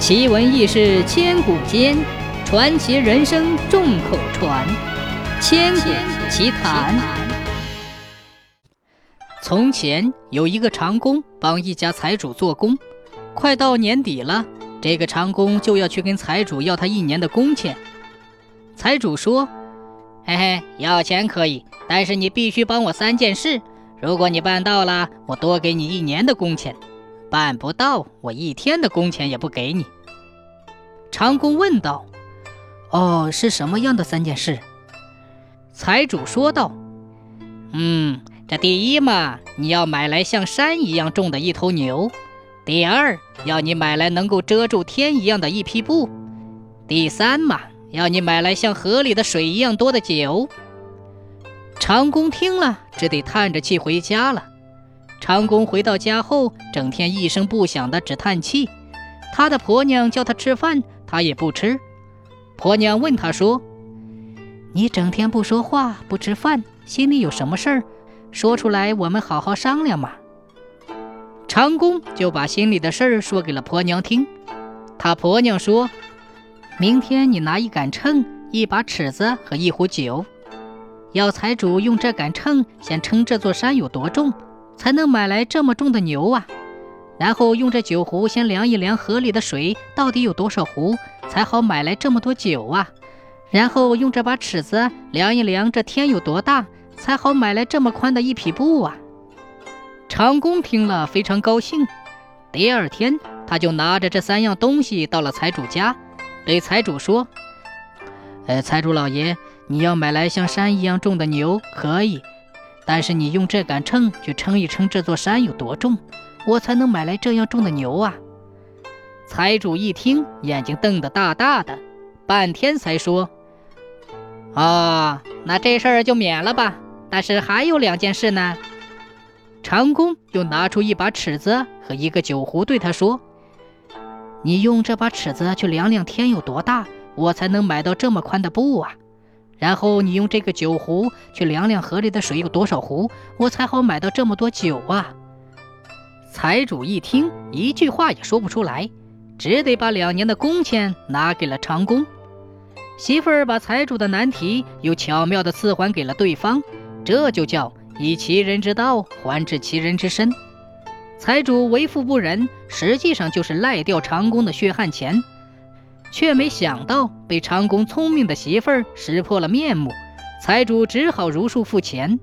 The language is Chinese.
奇闻异事千古间，传奇人生众口传。千古奇谈。从前有一个长工帮一家财主做工，快到年底了，这个长工就要去跟财主要他一年的工钱。财主说：“嘿嘿，要钱可以，但是你必须帮我三件事。如果你办到了，我多给你一年的工钱。”办不到，我一天的工钱也不给你。长工问道：“哦，是什么样的三件事？”财主说道：“嗯，这第一嘛，你要买来像山一样重的一头牛；第二，要你买来能够遮住天一样的一匹布；第三嘛，要你买来像河里的水一样多的酒。”长工听了，只得叹着气回家了。长工回到家后，整天一声不响的只叹气。他的婆娘叫他吃饭，他也不吃。婆娘问他说：“你整天不说话，不吃饭，心里有什么事儿？说出来，我们好好商量嘛。”长工就把心里的事儿说给了婆娘听。他婆娘说：“明天你拿一杆秤、一把尺子和一壶酒，要财主用这杆秤先称这座山有多重。”才能买来这么重的牛啊！然后用这酒壶先量一量河里的水到底有多少壶，才好买来这么多酒啊！然后用这把尺子量一量这天有多大，才好买来这么宽的一匹布啊！长工听了非常高兴，第二天他就拿着这三样东西到了财主家，对财主说：“呃，财主老爷，你要买来像山一样重的牛，可以。”但是你用这杆秤去称一称这座山有多重，我才能买来这样重的牛啊！财主一听，眼睛瞪得大大的，半天才说：“哦，那这事儿就免了吧。但是还有两件事呢。”长工又拿出一把尺子和一个酒壶，对他说：“你用这把尺子去量量天有多大，我才能买到这么宽的布啊！”然后你用这个酒壶去量量河里的水有多少壶，我才好买到这么多酒啊！财主一听，一句话也说不出来，只得把两年的工钱拿给了长工。媳妇儿把财主的难题又巧妙地赐还给了对方，这就叫以其人之道还治其人之身。财主为富不仁，实际上就是赖掉长工的血汗钱。却没想到被长工聪明的媳妇儿识破了面目，财主只好如数付钱。